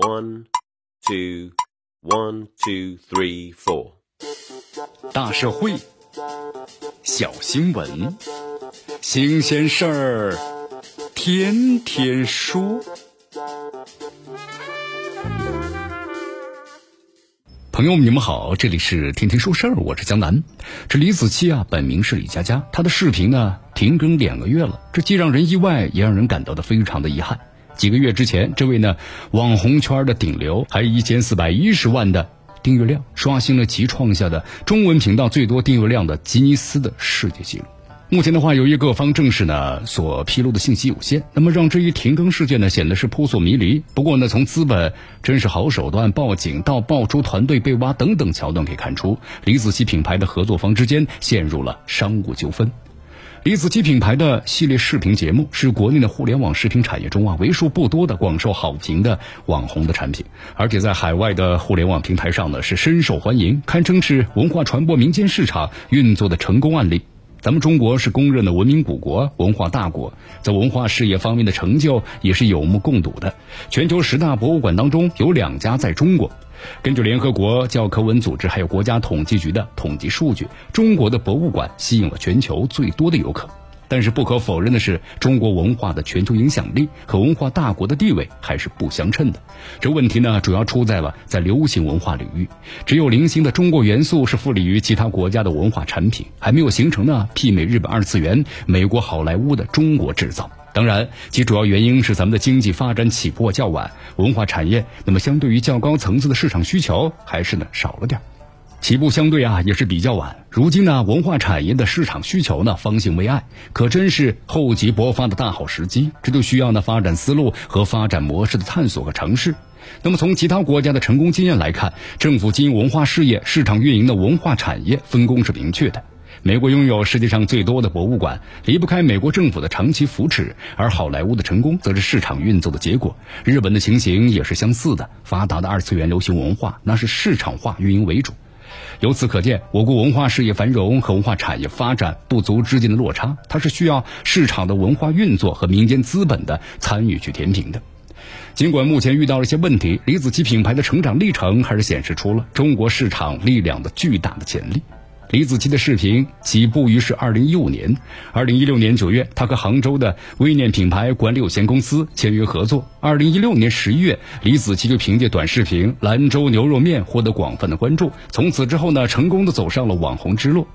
One, two, one, two, three, four。大社会，小新闻，新鲜事儿，天天说。朋友们，你们好，这里是天天说事儿，我是江南。这李子柒啊，本名是李佳佳，她的视频呢停更两个月了，这既让人意外，也让人感到的非常的遗憾。几个月之前，这位呢网红圈的顶流，还有一千四百一十万的订阅量，刷新了其创下的中文频道最多订阅量的吉尼斯的世界纪录。目前的话，由于各方正式呢所披露的信息有限，那么让这一停更事件呢显得是扑朔迷离。不过呢，从资本真是好手段报警到爆出团队被挖等等桥段可以看出，李子柒品牌的合作方之间陷入了商务纠纷。李子柒品牌的系列视频节目是国内的互联网视频产业中啊为数不多的广受好评的网红的产品，而且在海外的互联网平台上呢是深受欢迎，堪称是文化传播民间市场运作的成功案例。咱们中国是公认的文明古国、文化大国，在文化事业方面的成就也是有目共睹的。全球十大博物馆当中有两家在中国。根据联合国教科文组织还有国家统计局的统计数据，中国的博物馆吸引了全球最多的游客。但是不可否认的是，中国文化的全球影响力和文化大国的地位还是不相称的。这问题呢，主要出在了在流行文化领域，只有零星的中国元素是富利于其他国家的文化产品，还没有形成呢媲美日本二次元、美国好莱坞的中国制造。当然，其主要原因是咱们的经济发展起步较晚，文化产业那么相对于较高层次的市场需求还是呢少了点儿。起步相对啊也是比较晚，如今呢文化产业的市场需求呢方兴未艾，可真是厚积薄发的大好时机。这就需要呢发展思路和发展模式的探索和尝试。那么从其他国家的成功经验来看，政府经营文化事业、市场运营的文化产业分工是明确的。美国拥有世界上最多的博物馆，离不开美国政府的长期扶持；而好莱坞的成功则是市场运作的结果。日本的情形也是相似的，发达的二次元流行文化那是市场化运营为主。由此可见，我国文化事业繁荣和文化产业发展不足之间的落差，它是需要市场的文化运作和民间资本的参与去填平的。尽管目前遇到了一些问题，李子柒品牌的成长历程还是显示出了中国市场力量的巨大的潜力。李子柒的视频起步于是二零一五年，二零一六年九月，他和杭州的微念品牌管理有限公司签约合作。二零一六年十一月，李子柒就凭借短视频《兰州牛肉面》获得广泛的关注，从此之后呢，成功的走上了网红之路。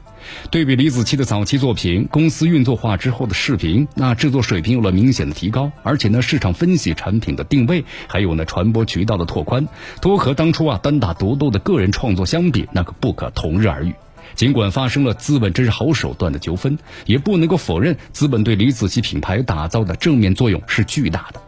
对比李子柒的早期作品，公司运作化之后的视频，那制作水平有了明显的提高，而且呢，市场分析、产品的定位，还有呢，传播渠道的拓宽，都和当初啊单打独斗的个人创作相比，那可不可同日而语。尽管发生了资本真是好手段的纠纷，也不能够否认资本对李子柒品牌打造的正面作用是巨大的。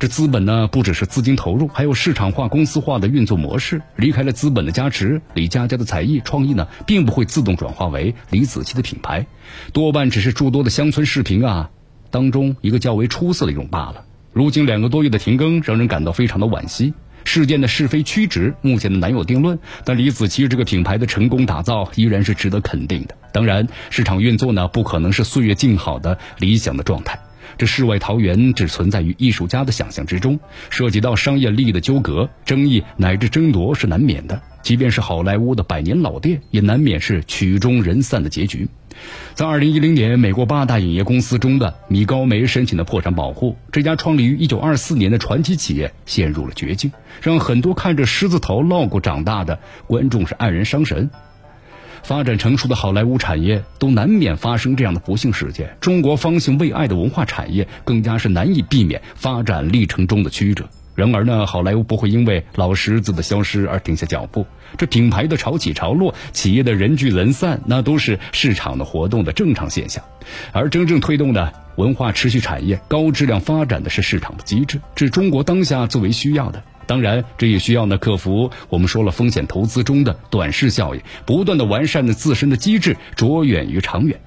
这资本呢，不只是资金投入，还有市场化、公司化的运作模式。离开了资本的加持，李佳佳的才艺创意呢，并不会自动转化为李子柒的品牌，多半只是诸多的乡村视频啊当中一个较为出色的一种罢了。如今两个多月的停更，让人感到非常的惋惜。事件的是非曲直目前的难有定论，但李子柒这个品牌的成功打造依然是值得肯定的。当然，市场运作呢不可能是岁月静好的理想的状态，这世外桃源只存在于艺术家的想象之中，涉及到商业利益的纠葛、争议乃至争夺是难免的。即便是好莱坞的百年老店，也难免是曲终人散的结局。在二零一零年，美国八大影业公司中的米高梅申请的破产保护，这家创立于一九二四年的传奇企业陷入了绝境，让很多看着狮子头 logo 长大的观众是黯然伤神。发展成熟的好莱坞产业都难免发生这样的不幸事件，中国方兴未艾的文化产业更加是难以避免发展历程中的曲折。然而呢，好莱坞不会因为老狮子的消失而停下脚步。这品牌的潮起潮落，企业的人聚人散，那都是市场的活动的正常现象。而真正推动的文化持续产业高质量发展的是市场的机制，是中国当下最为需要的。当然，这也需要呢克服我们说了风险投资中的短视效应，不断的完善的自身的机制，着眼于长远。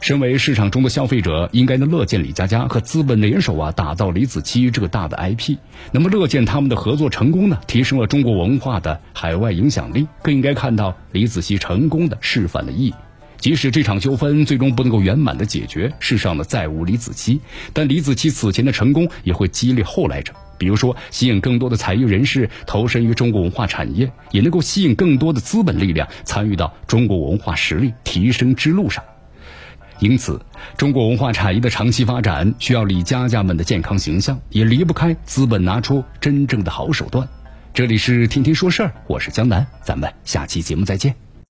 身为市场中的消费者，应该能乐见李佳佳和资本联手啊，打造李子柒这个大的 IP。那么乐见他们的合作成功呢，提升了中国文化的海外影响力。更应该看到李子柒成功的示范的意义。即使这场纠纷最终不能够圆满的解决，世上呢再无李子柒，但李子柒此前的成功也会激励后来者。比如说，吸引更多的才艺人士投身于中国文化产业，也能够吸引更多的资本力量参与到中国文化实力提升之路上。因此，中国文化产业的长期发展需要李佳佳们的健康形象，也离不开资本拿出真正的好手段。这里是天天说事儿，我是江南，咱们下期节目再见。